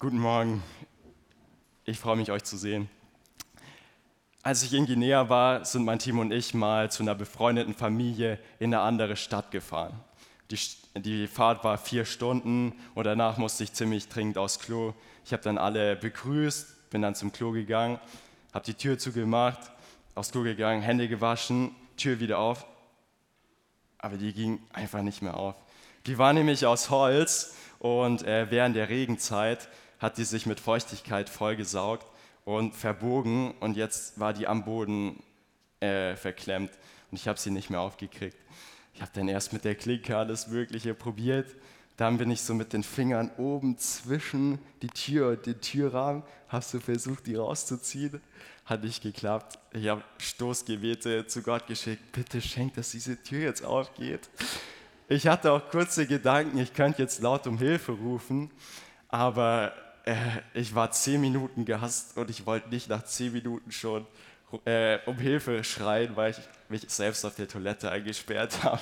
Guten Morgen. Ich freue mich, euch zu sehen. Als ich in Guinea war, sind mein Team und ich mal zu einer befreundeten Familie in eine andere Stadt gefahren. Die, die Fahrt war vier Stunden und danach musste ich ziemlich dringend aufs Klo. Ich habe dann alle begrüßt, bin dann zum Klo gegangen, habe die Tür zugemacht, aufs Klo gegangen, Hände gewaschen, Tür wieder auf. Aber die ging einfach nicht mehr auf. Die war nämlich aus Holz und äh, während der Regenzeit hat die sich mit Feuchtigkeit vollgesaugt und verbogen und jetzt war die am Boden äh, verklemmt und ich habe sie nicht mehr aufgekriegt. Ich habe dann erst mit der Klinke alles Mögliche probiert. Dann bin ich so mit den Fingern oben zwischen die Tür und den Türrahmen, habe so versucht, die rauszuziehen. Hat nicht geklappt. Ich habe Stoßgebete zu Gott geschickt. Bitte schenkt, dass diese Tür jetzt aufgeht. Ich hatte auch kurze Gedanken, ich könnte jetzt laut um Hilfe rufen, aber äh, ich war zehn Minuten gehasst und ich wollte nicht nach zehn Minuten schon äh, um Hilfe schreien, weil ich mich selbst auf der Toilette eingesperrt habe.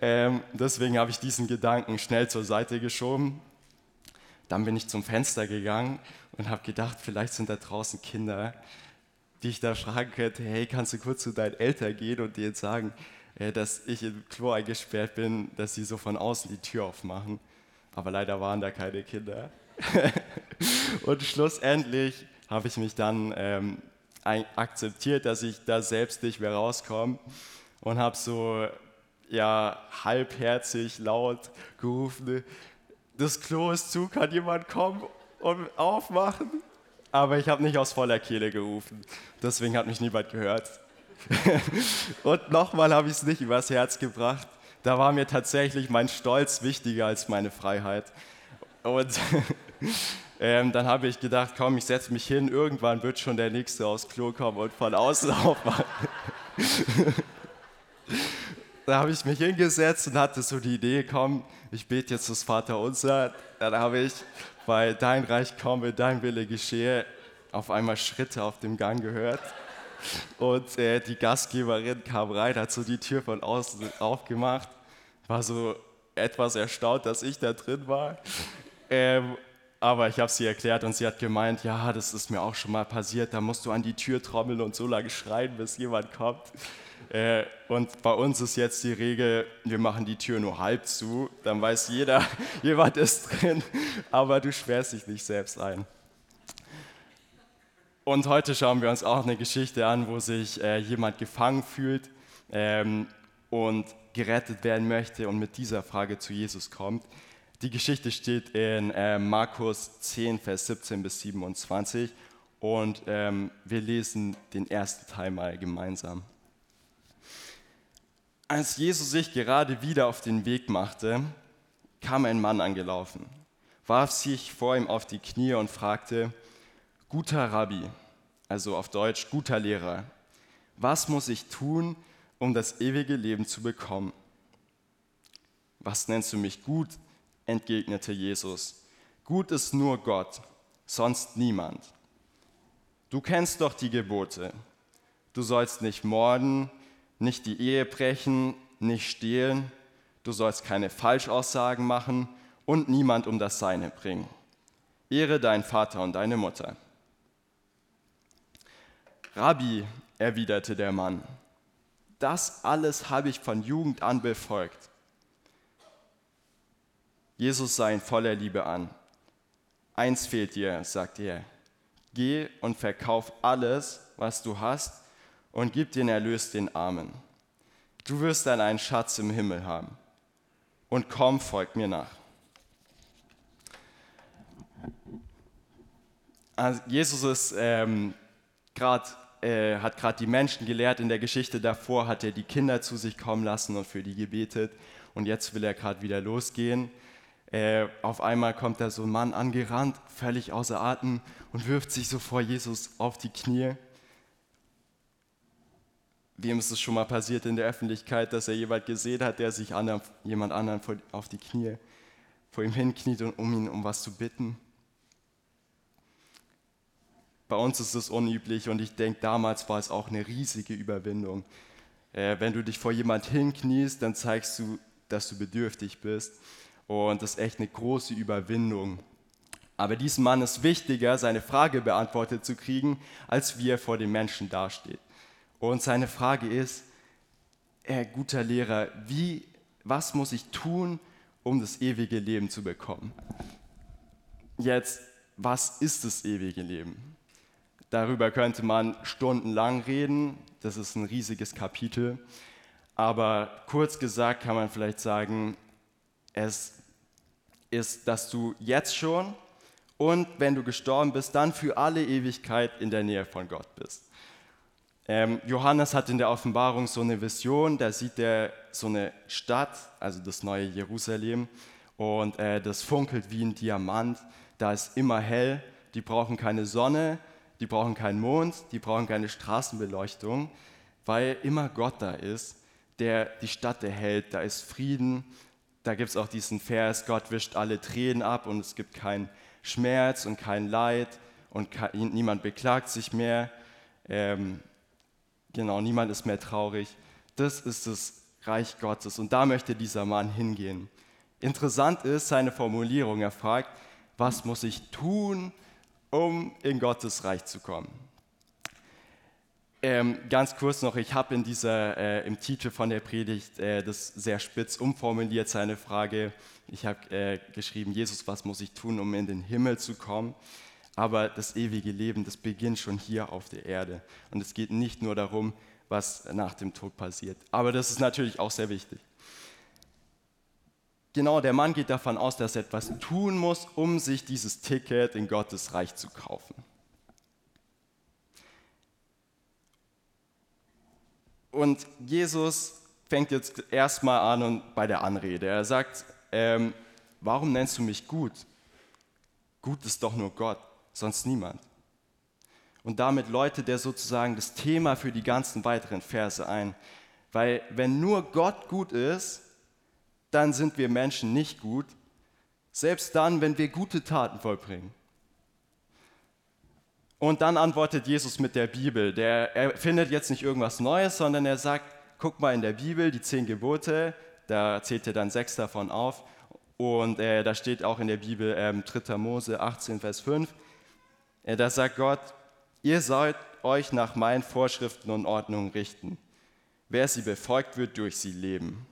ähm, deswegen habe ich diesen Gedanken schnell zur Seite geschoben. Dann bin ich zum Fenster gegangen und habe gedacht, vielleicht sind da draußen Kinder, die ich da fragen könnte, hey, kannst du kurz zu deinen Eltern gehen und denen sagen, äh, dass ich im Klo eingesperrt bin, dass sie so von außen die Tür aufmachen. Aber leider waren da keine Kinder. und schlussendlich habe ich mich dann ähm, akzeptiert, dass ich da selbst nicht mehr rauskomme und habe so ja halbherzig laut gerufen, das Klo ist zu, kann jemand kommen und aufmachen? Aber ich habe nicht aus voller Kehle gerufen, deswegen hat mich niemand gehört. und nochmal habe ich es nicht übers Herz gebracht. Da war mir tatsächlich mein Stolz wichtiger als meine Freiheit. Und ähm, dann habe ich gedacht, komm, ich setze mich hin, irgendwann wird schon der Nächste aufs Klo kommen und von außen aufmachen. da habe ich mich hingesetzt und hatte so die Idee, komm, ich bete jetzt das Vaterunser. Dann habe ich bei Dein Reich komme, Dein Wille geschehe auf einmal Schritte auf dem Gang gehört. Und äh, die Gastgeberin kam rein, hat so die Tür von außen aufgemacht, war so etwas erstaunt, dass ich da drin war. Ähm, aber ich habe sie erklärt und sie hat gemeint, ja, das ist mir auch schon mal passiert, da musst du an die Tür trommeln und so lange schreien, bis jemand kommt. Äh, und bei uns ist jetzt die Regel, wir machen die Tür nur halb zu, dann weiß jeder, jemand ist drin, aber du sperrst dich nicht selbst ein. Und heute schauen wir uns auch eine Geschichte an, wo sich äh, jemand gefangen fühlt ähm, und gerettet werden möchte und mit dieser Frage zu Jesus kommt. Die Geschichte steht in äh, Markus 10, Vers 17 bis 27 und ähm, wir lesen den ersten Teil mal gemeinsam. Als Jesus sich gerade wieder auf den Weg machte, kam ein Mann angelaufen, warf sich vor ihm auf die Knie und fragte, Guter Rabbi, also auf Deutsch guter Lehrer, was muss ich tun, um das ewige Leben zu bekommen? Was nennst du mich gut? entgegnete Jesus. Gut ist nur Gott, sonst niemand. Du kennst doch die Gebote. Du sollst nicht morden, nicht die Ehe brechen, nicht stehlen, du sollst keine Falschaussagen machen und niemand um das Seine bringen. Ehre deinen Vater und deine Mutter. Rabbi, erwiderte der Mann, das alles habe ich von Jugend an befolgt. Jesus sah ihn voller Liebe an. Eins fehlt dir, sagte er. Geh und verkauf alles, was du hast, und gib den Erlös den Armen. Du wirst dann einen Schatz im Himmel haben. Und komm, folg mir nach. Also Jesus ist ähm, grad, äh, hat gerade die Menschen gelehrt. In der Geschichte davor hat er die Kinder zu sich kommen lassen und für die gebetet. Und jetzt will er gerade wieder losgehen. Äh, auf einmal kommt da so ein Mann angerannt, völlig außer Atem und wirft sich so vor Jesus auf die Knie. Wem ist es schon mal passiert in der Öffentlichkeit, dass er jemand gesehen hat, der sich anderen, jemand anderen auf die Knie vor ihm hinkniet, um ihn um was zu bitten? Bei uns ist es unüblich und ich denke, damals war es auch eine riesige Überwindung. Äh, wenn du dich vor jemand hinkniest, dann zeigst du, dass du bedürftig bist. Und das ist echt eine große Überwindung. Aber diesem Mann ist wichtiger, seine Frage beantwortet zu kriegen, als wie er vor den Menschen dasteht. Und seine Frage ist, Herr guter Lehrer, wie, was muss ich tun, um das ewige Leben zu bekommen? Jetzt, was ist das ewige Leben? Darüber könnte man stundenlang reden. Das ist ein riesiges Kapitel. Aber kurz gesagt kann man vielleicht sagen, es ist, dass du jetzt schon und wenn du gestorben bist, dann für alle Ewigkeit in der Nähe von Gott bist. Ähm, Johannes hat in der Offenbarung so eine Vision, da sieht er so eine Stadt, also das neue Jerusalem, und äh, das funkelt wie ein Diamant, da ist immer hell, die brauchen keine Sonne, die brauchen keinen Mond, die brauchen keine Straßenbeleuchtung, weil immer Gott da ist, der die Stadt erhält. Da ist Frieden. Da gibt es auch diesen Vers, Gott wischt alle Tränen ab und es gibt keinen Schmerz und kein Leid und kein, niemand beklagt sich mehr. Ähm, genau, niemand ist mehr traurig. Das ist das Reich Gottes und da möchte dieser Mann hingehen. Interessant ist seine Formulierung. Er fragt, was muss ich tun, um in Gottes Reich zu kommen. Ähm, ganz kurz noch, ich habe in dieser, äh, im Titel von der Predigt äh, das sehr spitz umformuliert, seine Frage. Ich habe äh, geschrieben, Jesus, was muss ich tun, um in den Himmel zu kommen? Aber das ewige Leben, das beginnt schon hier auf der Erde. Und es geht nicht nur darum, was nach dem Tod passiert. Aber das ist natürlich auch sehr wichtig. Genau, der Mann geht davon aus, dass er etwas tun muss, um sich dieses Ticket in Gottes Reich zu kaufen. Und Jesus fängt jetzt erstmal an und bei der Anrede. Er sagt, ähm, warum nennst du mich gut? Gut ist doch nur Gott, sonst niemand. Und damit läutet er sozusagen das Thema für die ganzen weiteren Verse ein. Weil wenn nur Gott gut ist, dann sind wir Menschen nicht gut, selbst dann, wenn wir gute Taten vollbringen. Und dann antwortet Jesus mit der Bibel. Der, er findet jetzt nicht irgendwas Neues, sondern er sagt, guck mal in der Bibel, die zehn Gebote, da zählt er dann sechs davon auf. Und äh, da steht auch in der Bibel ähm, 3. Mose 18, Vers 5, äh, da sagt Gott, ihr sollt euch nach meinen Vorschriften und Ordnungen richten. Wer sie befolgt, wird durch sie leben.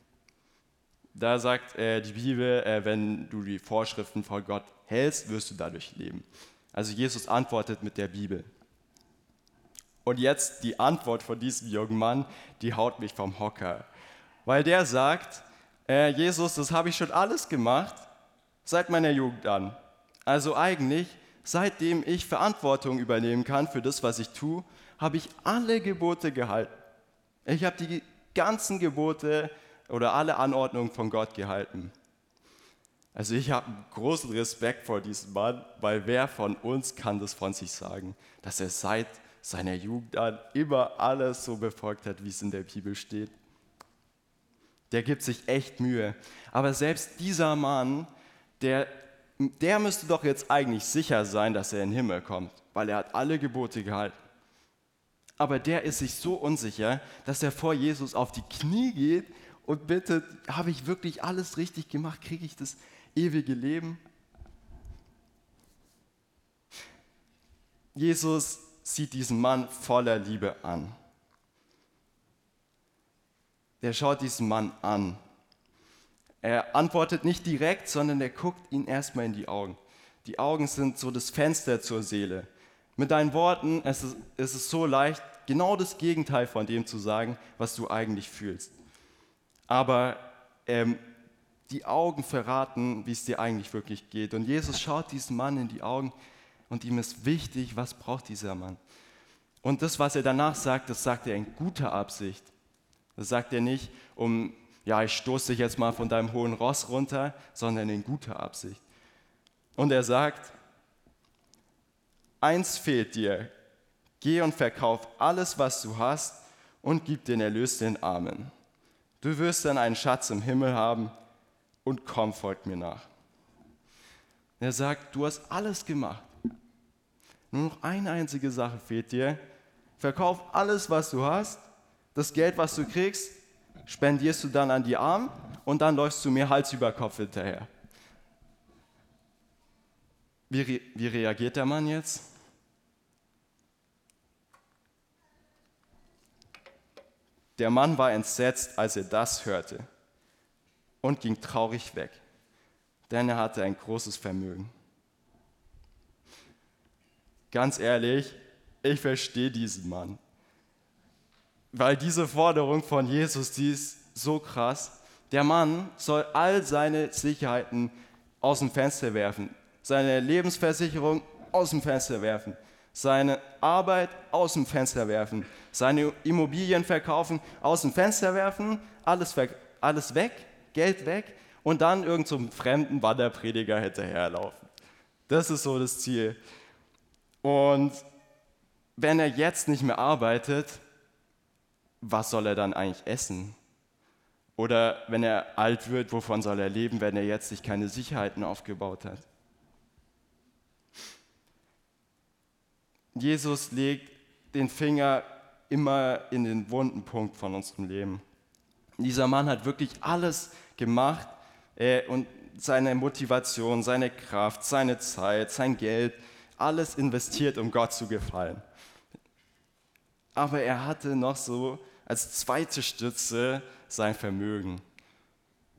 Da sagt äh, die Bibel, äh, wenn du die Vorschriften von Gott hältst, wirst du dadurch leben. Also Jesus antwortet mit der Bibel. Und jetzt die Antwort von diesem jungen Mann, die haut mich vom Hocker. Weil der sagt, äh, Jesus, das habe ich schon alles gemacht, seit meiner Jugend an. Also eigentlich, seitdem ich Verantwortung übernehmen kann für das, was ich tue, habe ich alle Gebote gehalten. Ich habe die ganzen Gebote oder alle Anordnungen von Gott gehalten. Also ich habe großen Respekt vor diesem Mann, weil wer von uns kann das von sich sagen, dass er seit seiner Jugend an immer alles so befolgt hat, wie es in der Bibel steht. Der gibt sich echt Mühe. Aber selbst dieser Mann, der, der müsste doch jetzt eigentlich sicher sein, dass er in den Himmel kommt, weil er hat alle Gebote gehalten. Aber der ist sich so unsicher, dass er vor Jesus auf die Knie geht und bittet, habe ich wirklich alles richtig gemacht? Kriege ich das ewige Leben? Jesus sieht diesen Mann voller Liebe an. Der schaut diesen Mann an. Er antwortet nicht direkt, sondern er guckt ihn erstmal in die Augen. Die Augen sind so das Fenster zur Seele. Mit deinen Worten es ist es so leicht, genau das Gegenteil von dem zu sagen, was du eigentlich fühlst aber ähm, die Augen verraten, wie es dir eigentlich wirklich geht. Und Jesus schaut diesem Mann in die Augen und ihm ist wichtig, was braucht dieser Mann. Und das, was er danach sagt, das sagt er in guter Absicht. Das sagt er nicht, um, ja, ich stoße dich jetzt mal von deinem hohen Ross runter, sondern in guter Absicht. Und er sagt, eins fehlt dir, geh und verkauf alles, was du hast und gib den Erlös den Armen. Du wirst dann einen Schatz im Himmel haben und komm, folgt mir nach. Er sagt, du hast alles gemacht. Nur noch eine einzige Sache fehlt dir. Verkauf alles, was du hast. Das Geld, was du kriegst, spendierst du dann an die Armen und dann läufst du mir Hals über Kopf hinterher. Wie, re wie reagiert der Mann jetzt? Der Mann war entsetzt, als er das hörte und ging traurig weg, denn er hatte ein großes Vermögen. Ganz ehrlich, ich verstehe diesen Mann, weil diese Forderung von Jesus, die ist so krass. Der Mann soll all seine Sicherheiten aus dem Fenster werfen, seine Lebensversicherung aus dem Fenster werfen, seine Arbeit aus dem Fenster werfen, seine Immobilien verkaufen, aus dem Fenster werfen, alles, alles weg, Geld weg und dann irgendeinem so fremden Wanderprediger hinterherlaufen. Das ist so das Ziel. Und wenn er jetzt nicht mehr arbeitet, was soll er dann eigentlich essen? Oder wenn er alt wird, wovon soll er leben, wenn er jetzt sich keine Sicherheiten aufgebaut hat? Jesus legt den Finger immer in den wunden Punkt von unserem Leben. Dieser Mann hat wirklich alles gemacht äh, und seine Motivation, seine Kraft, seine Zeit, sein Geld, alles investiert, um Gott zu gefallen. Aber er hatte noch so als zweite Stütze sein Vermögen.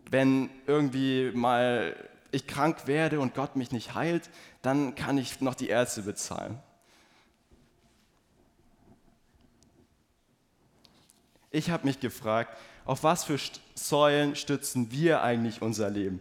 Wenn irgendwie mal ich krank werde und Gott mich nicht heilt, dann kann ich noch die Ärzte bezahlen. Ich habe mich gefragt, auf was für Säulen stützen wir eigentlich unser Leben?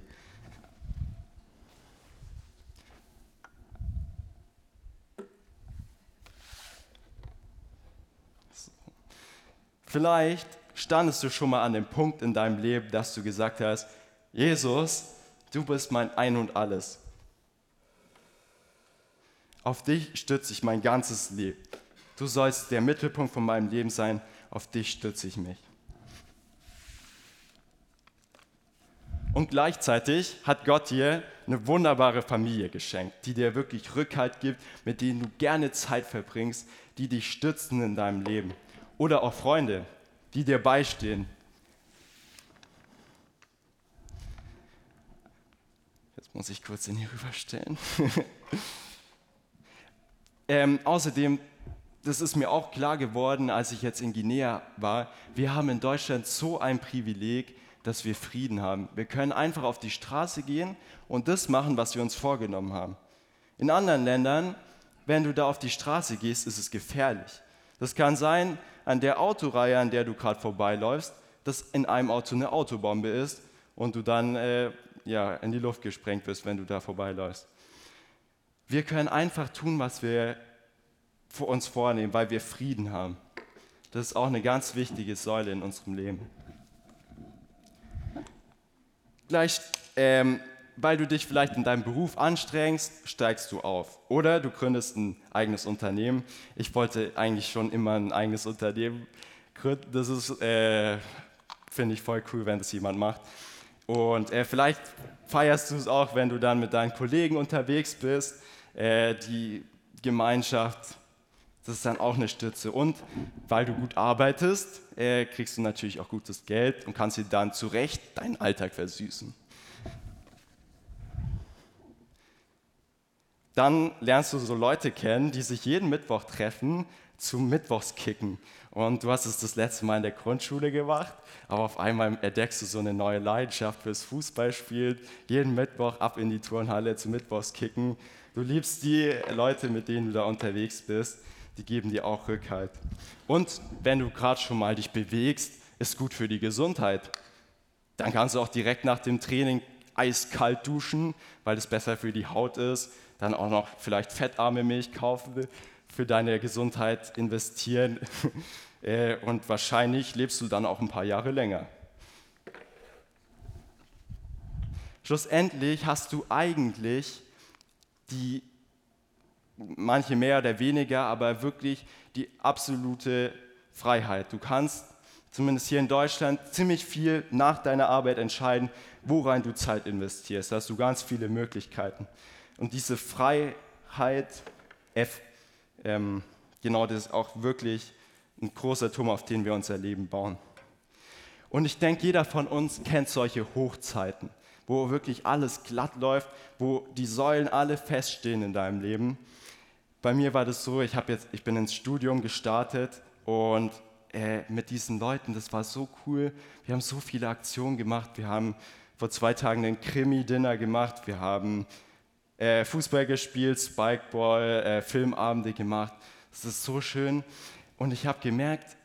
Vielleicht standest du schon mal an dem Punkt in deinem Leben, dass du gesagt hast, Jesus, du bist mein Ein und alles. Auf dich stütze ich mein ganzes Leben. Du sollst der Mittelpunkt von meinem Leben sein, auf dich stütze ich mich. Und gleichzeitig hat Gott dir eine wunderbare Familie geschenkt, die dir wirklich Rückhalt gibt, mit denen du gerne Zeit verbringst, die dich stützen in deinem Leben. Oder auch Freunde, die dir beistehen. Jetzt muss ich kurz in hier rüberstellen. ähm, außerdem, das ist mir auch klar geworden, als ich jetzt in Guinea war, wir haben in Deutschland so ein Privileg, dass wir Frieden haben. Wir können einfach auf die Straße gehen und das machen, was wir uns vorgenommen haben. In anderen Ländern, wenn du da auf die Straße gehst, ist es gefährlich. Das kann sein, an der Autoreihe, an der du gerade vorbeiläufst, dass in einem Auto eine Autobombe ist und du dann äh, ja, in die Luft gesprengt wirst, wenn du da vorbeiläufst. Wir können einfach tun, was wir uns vornehmen, weil wir Frieden haben. Das ist auch eine ganz wichtige Säule in unserem Leben. Gleich, ähm, weil du dich vielleicht in deinem Beruf anstrengst, steigst du auf. Oder du gründest ein eigenes Unternehmen. Ich wollte eigentlich schon immer ein eigenes Unternehmen gründen. Das ist, äh, finde ich voll cool, wenn das jemand macht. Und äh, vielleicht feierst du es auch, wenn du dann mit deinen Kollegen unterwegs bist. Äh, die Gemeinschaft, das ist dann auch eine Stütze. Und weil du gut arbeitest, äh, kriegst du natürlich auch gutes Geld und kannst dir dann zu Recht deinen Alltag versüßen. Dann lernst du so Leute kennen, die sich jeden Mittwoch treffen zum Mittwochskicken. Und du hast es das letzte Mal in der Grundschule gemacht, aber auf einmal entdeckst du so eine neue Leidenschaft fürs Fußballspielen. Jeden Mittwoch ab in die Turnhalle zum Mittwochskicken. Du liebst die Leute, mit denen du da unterwegs bist die geben dir auch Rückhalt. Und wenn du gerade schon mal dich bewegst, ist gut für die Gesundheit. Dann kannst du auch direkt nach dem Training eiskalt duschen, weil es besser für die Haut ist. Dann auch noch vielleicht fettarme Milch kaufen, für deine Gesundheit investieren. Äh, und wahrscheinlich lebst du dann auch ein paar Jahre länger. Schlussendlich hast du eigentlich die manche mehr oder weniger, aber wirklich die absolute Freiheit. Du kannst zumindest hier in Deutschland ziemlich viel nach deiner Arbeit entscheiden, worein du Zeit investierst. Da hast du ganz viele Möglichkeiten. Und diese Freiheit, F, ähm, genau das ist auch wirklich ein großer Turm, auf den wir unser Leben bauen. Und ich denke, jeder von uns kennt solche Hochzeiten, wo wirklich alles glatt läuft, wo die Säulen alle feststehen in deinem Leben. Bei mir war das so, ich, jetzt, ich bin ins Studium gestartet und äh, mit diesen Leuten, das war so cool. Wir haben so viele Aktionen gemacht. Wir haben vor zwei Tagen einen Krimi-Dinner gemacht. Wir haben äh, Fußball gespielt, Spikeball, äh, Filmabende gemacht. Das ist so schön. Und ich habe gemerkt,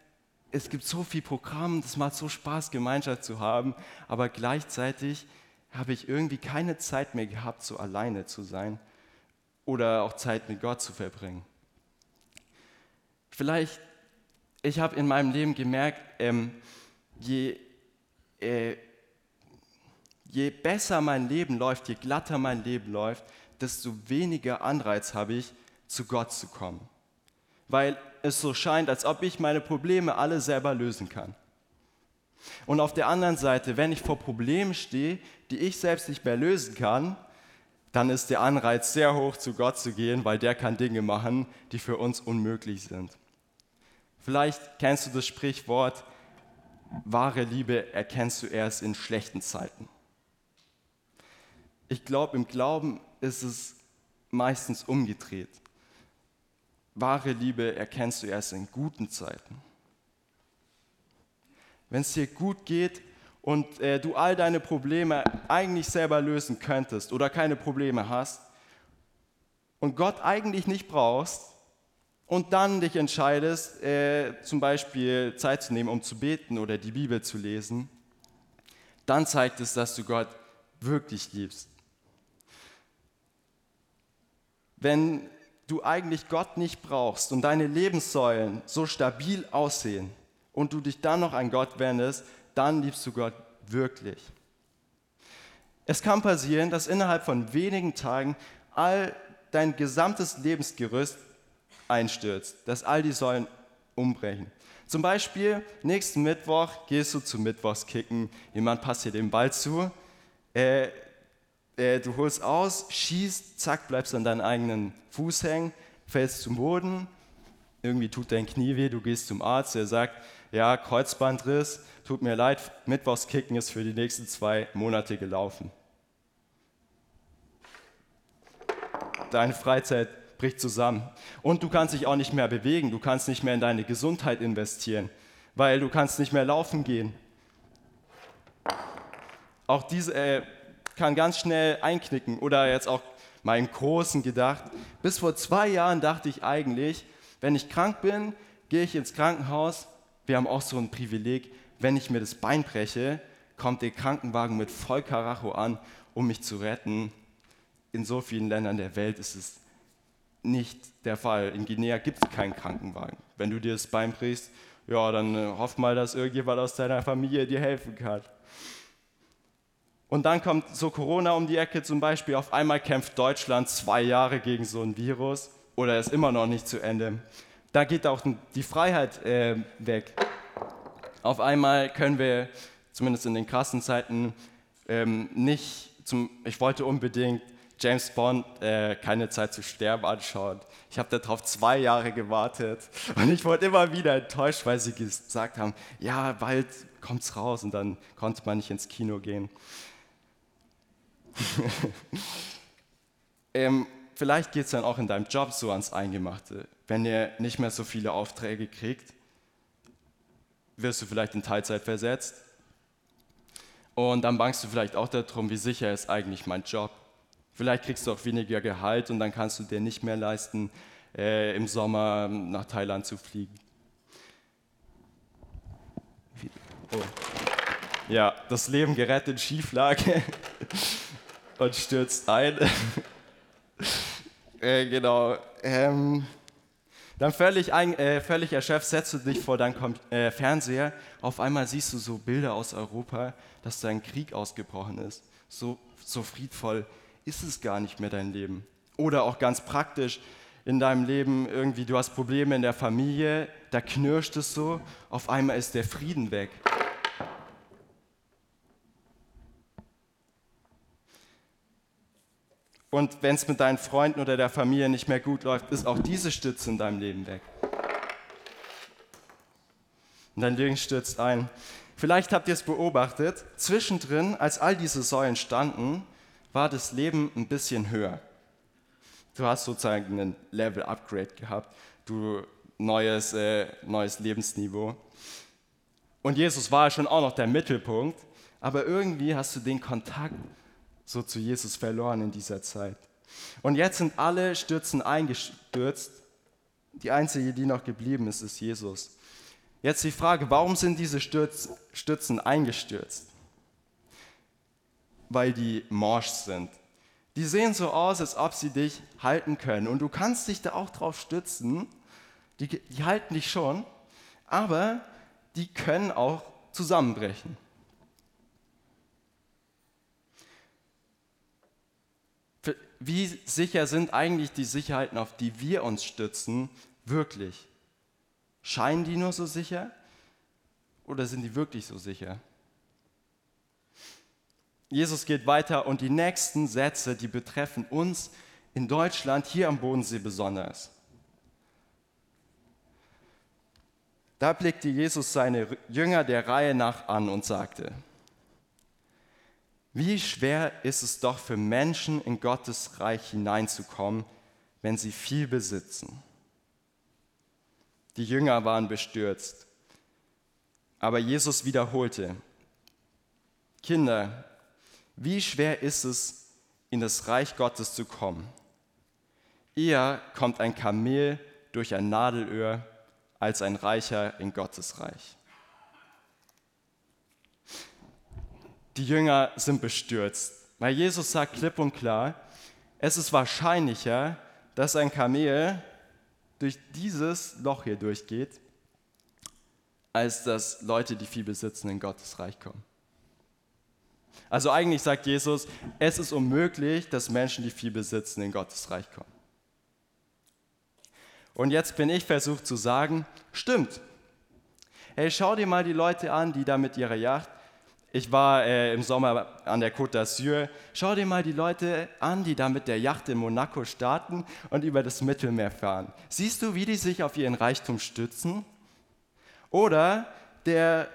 es gibt so viel Programm, das macht so Spaß, Gemeinschaft zu haben, aber gleichzeitig habe ich irgendwie keine Zeit mehr gehabt, so alleine zu sein oder auch Zeit mit Gott zu verbringen. Vielleicht, ich habe in meinem Leben gemerkt, ähm, je, äh, je besser mein Leben läuft, je glatter mein Leben läuft, desto weniger Anreiz habe ich, zu Gott zu kommen. Weil es so scheint, als ob ich meine Probleme alle selber lösen kann. Und auf der anderen Seite, wenn ich vor Problemen stehe, die ich selbst nicht mehr lösen kann, dann ist der Anreiz sehr hoch, zu Gott zu gehen, weil der kann Dinge machen, die für uns unmöglich sind. Vielleicht kennst du das Sprichwort, wahre Liebe erkennst du erst in schlechten Zeiten. Ich glaube, im Glauben ist es meistens umgedreht. Wahre Liebe erkennst du erst in guten Zeiten. Wenn es dir gut geht und äh, du all deine Probleme eigentlich selber lösen könntest oder keine Probleme hast und Gott eigentlich nicht brauchst und dann dich entscheidest, äh, zum Beispiel Zeit zu nehmen, um zu beten oder die Bibel zu lesen, dann zeigt es, dass du Gott wirklich liebst. Wenn du eigentlich Gott nicht brauchst und deine Lebenssäulen so stabil aussehen und du dich dann noch an Gott wendest, dann liebst du Gott wirklich. Es kann passieren, dass innerhalb von wenigen Tagen all dein gesamtes Lebensgerüst einstürzt, dass all die Säulen umbrechen. Zum Beispiel, nächsten Mittwoch gehst du zum Mittwochskicken, jemand passt dir den Ball zu, äh, äh, du holst aus, schießt, zack, bleibst an deinem eigenen Fuß hängen, fällst zum Boden, irgendwie tut dein Knie weh, du gehst zum Arzt, der sagt, ja, Kreuzbandriss, tut mir leid, Mittwochskicken ist für die nächsten zwei Monate gelaufen. Deine Freizeit bricht zusammen. Und du kannst dich auch nicht mehr bewegen, du kannst nicht mehr in deine Gesundheit investieren, weil du kannst nicht mehr laufen gehen. Auch diese, äh, kann ganz schnell einknicken. Oder jetzt auch meinen Großen gedacht. Bis vor zwei Jahren dachte ich eigentlich, wenn ich krank bin, gehe ich ins Krankenhaus. Wir haben auch so ein Privileg, wenn ich mir das Bein breche, kommt der Krankenwagen mit Vollkaracho an, um mich zu retten. In so vielen Ländern der Welt ist es nicht der Fall. In Guinea gibt es keinen Krankenwagen. Wenn du dir das Bein brichst, ja, dann äh, hoff mal, dass irgendjemand aus deiner Familie dir helfen kann. Und dann kommt so Corona um die Ecke zum Beispiel. Auf einmal kämpft Deutschland zwei Jahre gegen so ein Virus oder ist immer noch nicht zu Ende. Da geht auch die Freiheit äh, weg. Auf einmal können wir, zumindest in den krassen Zeiten, ähm, nicht zum, ich wollte unbedingt James Bond äh, keine Zeit zu sterben anschauen. Ich habe darauf zwei Jahre gewartet und ich wurde immer wieder enttäuscht, weil sie gesagt haben, ja, bald kommt's raus und dann konnte man nicht ins Kino gehen. ähm, vielleicht geht es dann auch in deinem Job so ans Eingemachte. Wenn ihr nicht mehr so viele Aufträge kriegt, wirst du vielleicht in Teilzeit versetzt. Und dann bangst du vielleicht auch darum, wie sicher ist eigentlich mein Job. Vielleicht kriegst du auch weniger Gehalt und dann kannst du dir nicht mehr leisten, äh, im Sommer nach Thailand zu fliegen. Oh. Ja, das Leben gerät in Schieflage. und stürzt ein. äh, genau. Ähm, dann völlig, ein, äh, völlig erschöpft setzt du dich vor deinen Kom äh, Fernseher. Auf einmal siehst du so Bilder aus Europa, dass da ein Krieg ausgebrochen ist. So, so friedvoll ist es gar nicht mehr dein Leben. Oder auch ganz praktisch in deinem Leben irgendwie, du hast Probleme in der Familie, da knirscht es so, auf einmal ist der Frieden weg. Und wenn es mit deinen Freunden oder der Familie nicht mehr gut läuft, ist auch diese Stütze in deinem Leben weg. Und dein Leben stürzt ein. Vielleicht habt ihr es beobachtet, zwischendrin, als all diese Säulen standen, war das Leben ein bisschen höher. Du hast sozusagen ein Level-Upgrade gehabt, du neues, äh, neues Lebensniveau. Und Jesus war schon auch noch der Mittelpunkt, aber irgendwie hast du den Kontakt so zu Jesus verloren in dieser Zeit. Und jetzt sind alle Stürzen eingestürzt. Die einzige, die noch geblieben ist, ist Jesus. Jetzt die Frage, warum sind diese Stürzen eingestürzt? Weil die morsch sind. Die sehen so aus, als ob sie dich halten können. Und du kannst dich da auch drauf stützen. Die, die halten dich schon, aber die können auch zusammenbrechen. Wie sicher sind eigentlich die Sicherheiten, auf die wir uns stützen, wirklich? Scheinen die nur so sicher oder sind die wirklich so sicher? Jesus geht weiter und die nächsten Sätze, die betreffen uns in Deutschland, hier am Bodensee besonders. Da blickte Jesus seine Jünger der Reihe nach an und sagte, wie schwer ist es doch für Menschen in Gottes Reich hineinzukommen, wenn sie viel besitzen. Die Jünger waren bestürzt, aber Jesus wiederholte, Kinder, wie schwer ist es, in das Reich Gottes zu kommen? Eher kommt ein Kamel durch ein Nadelöhr als ein Reicher in Gottes Reich. Die Jünger sind bestürzt, weil Jesus sagt klipp und klar, es ist wahrscheinlicher, dass ein Kamel durch dieses Loch hier durchgeht, als dass Leute, die viel besitzen, in Gottes Reich kommen. Also eigentlich sagt Jesus, es ist unmöglich, dass Menschen, die viel besitzen, in Gottes Reich kommen. Und jetzt bin ich versucht zu sagen, stimmt. Hey, schau dir mal die Leute an, die da mit ihrer Yacht, ich war äh, im Sommer an der Côte d'Azur, schau dir mal die Leute an, die da mit der Yacht in Monaco starten und über das Mittelmeer fahren. Siehst du, wie die sich auf ihren Reichtum stützen? Oder der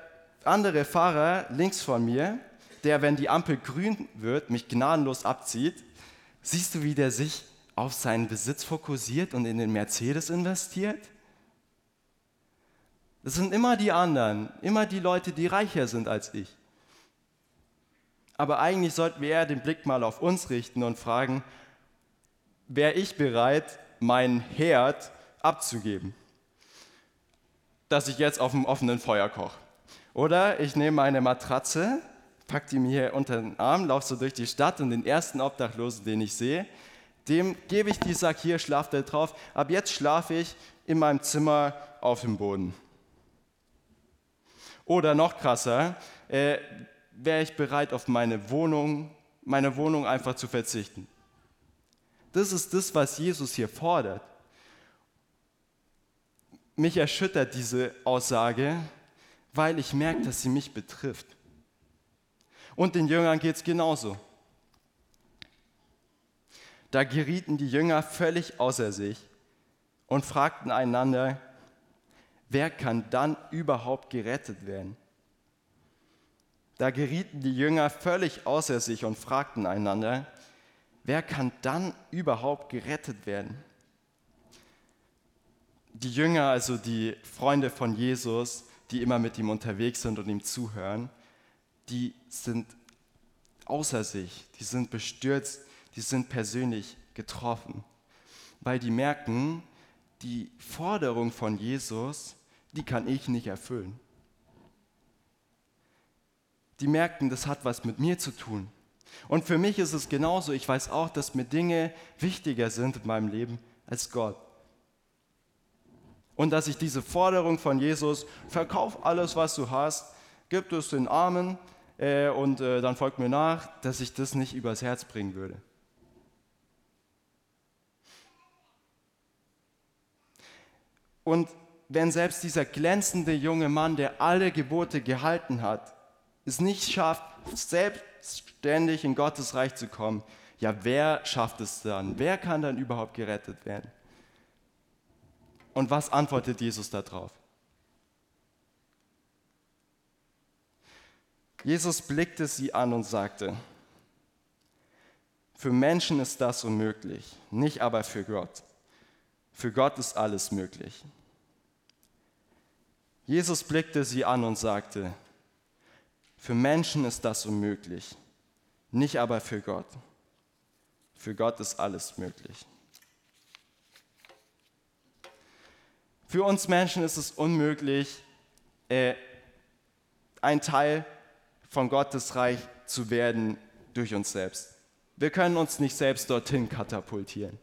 andere Fahrer links von mir, der, wenn die Ampel grün wird, mich gnadenlos abzieht. Siehst du, wie der sich auf seinen Besitz fokussiert und in den Mercedes investiert? Das sind immer die anderen, immer die Leute, die reicher sind als ich. Aber eigentlich sollten wir eher den Blick mal auf uns richten und fragen, wäre ich bereit, meinen Herd abzugeben, dass ich jetzt auf dem offenen Feuer koche? Oder ich nehme meine Matratze, packe die mir unter den Arm, laufe so durch die Stadt und den ersten Obdachlosen, den ich sehe, dem gebe ich die Sack hier, schlaft er drauf. Ab jetzt schlafe ich in meinem Zimmer auf dem Boden. Oder noch krasser, äh, wäre ich bereit, auf meine Wohnung, meine Wohnung einfach zu verzichten. Das ist das, was Jesus hier fordert. Mich erschüttert diese Aussage, weil ich merke, dass sie mich betrifft. Und den Jüngern geht es genauso. Da gerieten die Jünger völlig außer sich und fragten einander, wer kann dann überhaupt gerettet werden? Da gerieten die Jünger völlig außer sich und fragten einander, wer kann dann überhaupt gerettet werden? Die Jünger, also die Freunde von Jesus, die immer mit ihm unterwegs sind und ihm zuhören, die sind außer sich, die sind bestürzt, die sind persönlich getroffen, weil die merken, die Forderung von Jesus, die kann ich nicht erfüllen. Die merken, das hat was mit mir zu tun. Und für mich ist es genauso. Ich weiß auch, dass mir Dinge wichtiger sind in meinem Leben als Gott. Und dass ich diese Forderung von Jesus, verkauf alles, was du hast, gib es den Armen äh, und äh, dann folgt mir nach, dass ich das nicht übers Herz bringen würde. Und wenn selbst dieser glänzende junge Mann, der alle Gebote gehalten hat, es nicht schafft, selbstständig in Gottes Reich zu kommen, ja, wer schafft es dann? Wer kann dann überhaupt gerettet werden? Und was antwortet Jesus darauf? Jesus blickte sie an und sagte, für Menschen ist das unmöglich, nicht aber für Gott. Für Gott ist alles möglich. Jesus blickte sie an und sagte, für Menschen ist das unmöglich, nicht aber für Gott. Für Gott ist alles möglich. Für uns Menschen ist es unmöglich, äh, ein Teil von Gottes Reich zu werden durch uns selbst. Wir können uns nicht selbst dorthin katapultieren.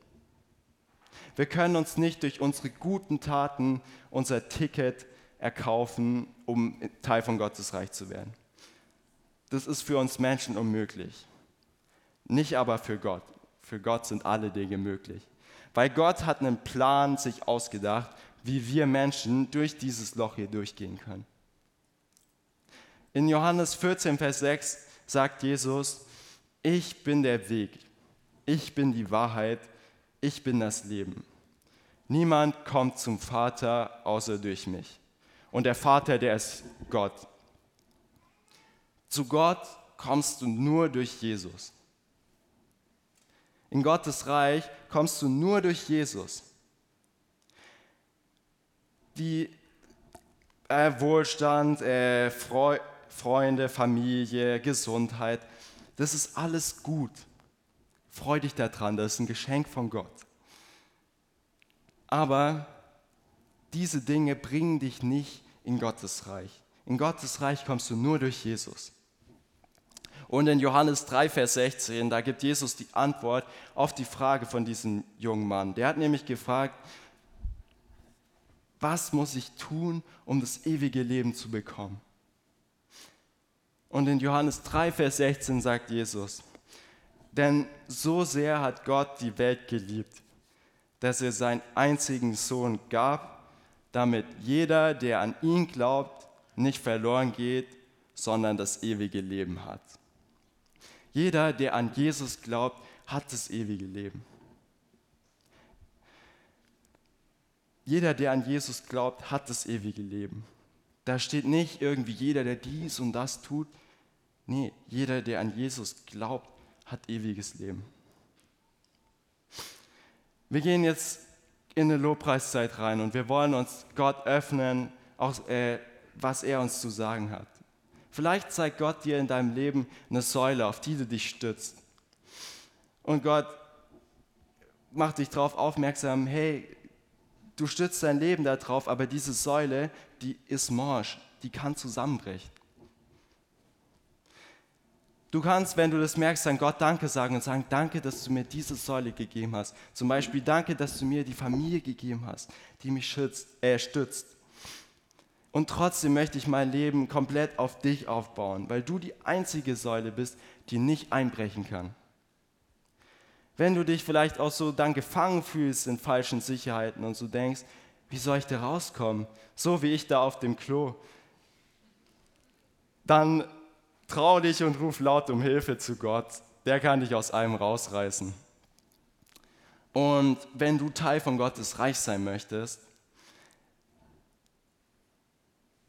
Wir können uns nicht durch unsere guten Taten unser Ticket erkaufen, um Teil von Gottes Reich zu werden. Das ist für uns Menschen unmöglich. Nicht aber für Gott. Für Gott sind alle Dinge möglich. Weil Gott hat einen Plan sich ausgedacht, wie wir Menschen durch dieses Loch hier durchgehen können. In Johannes 14, Vers 6 sagt Jesus, ich bin der Weg, ich bin die Wahrheit, ich bin das Leben. Niemand kommt zum Vater außer durch mich. Und der Vater, der ist Gott. Zu Gott kommst du nur durch Jesus. In Gottes Reich kommst du nur durch Jesus. Die äh, Wohlstand, äh, Freu Freunde, Familie, Gesundheit, das ist alles gut. Freu dich daran, das ist ein Geschenk von Gott. Aber diese Dinge bringen dich nicht in Gottes Reich. In Gottes Reich kommst du nur durch Jesus. Und in Johannes 3, Vers 16, da gibt Jesus die Antwort auf die Frage von diesem jungen Mann. Der hat nämlich gefragt, was muss ich tun, um das ewige Leben zu bekommen? Und in Johannes 3, Vers 16 sagt Jesus, denn so sehr hat Gott die Welt geliebt, dass er seinen einzigen Sohn gab, damit jeder, der an ihn glaubt, nicht verloren geht, sondern das ewige Leben hat. Jeder, der an Jesus glaubt, hat das ewige Leben. Jeder, der an Jesus glaubt, hat das ewige Leben. Da steht nicht irgendwie jeder, der dies und das tut, Nee, jeder, der an Jesus glaubt, hat ewiges Leben. Wir gehen jetzt in eine Lobpreiszeit rein und wir wollen uns Gott öffnen, auch, äh, was er uns zu sagen hat. Vielleicht zeigt Gott dir in deinem Leben eine Säule, auf die du dich stützt. Und Gott macht dich darauf aufmerksam, hey, du stützt dein Leben darauf, aber diese Säule, die ist morsch, die kann zusammenbrechen. Du kannst, wenn du das merkst, an Gott Danke sagen und sagen, danke, dass du mir diese Säule gegeben hast. Zum Beispiel, danke, dass du mir die Familie gegeben hast, die mich schützt, äh, stützt. Und trotzdem möchte ich mein Leben komplett auf dich aufbauen, weil du die einzige Säule bist, die nicht einbrechen kann. Wenn du dich vielleicht auch so dann gefangen fühlst in falschen Sicherheiten und so denkst, wie soll ich da rauskommen? So wie ich da auf dem Klo. Dann Trau dich und ruf laut um Hilfe zu Gott. Der kann dich aus allem rausreißen. Und wenn du Teil von Gottes Reich sein möchtest,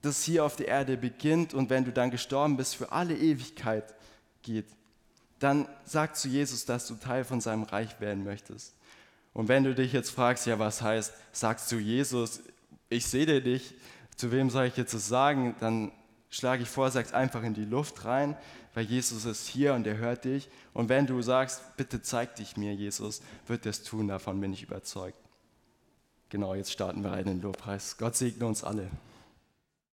das hier auf der Erde beginnt und wenn du dann gestorben bist, für alle Ewigkeit geht, dann sag zu Jesus, dass du Teil von seinem Reich werden möchtest. Und wenn du dich jetzt fragst, ja, was heißt, sagst du Jesus, ich sehe dir nicht, zu wem soll ich jetzt das sagen, dann schlage ich vor, sag's einfach in die Luft rein, weil Jesus ist hier und er hört dich. Und wenn du sagst, bitte zeig dich mir, Jesus, wird er es tun, davon bin ich überzeugt. Genau, jetzt starten wir in den Lobpreis. Gott segne uns alle.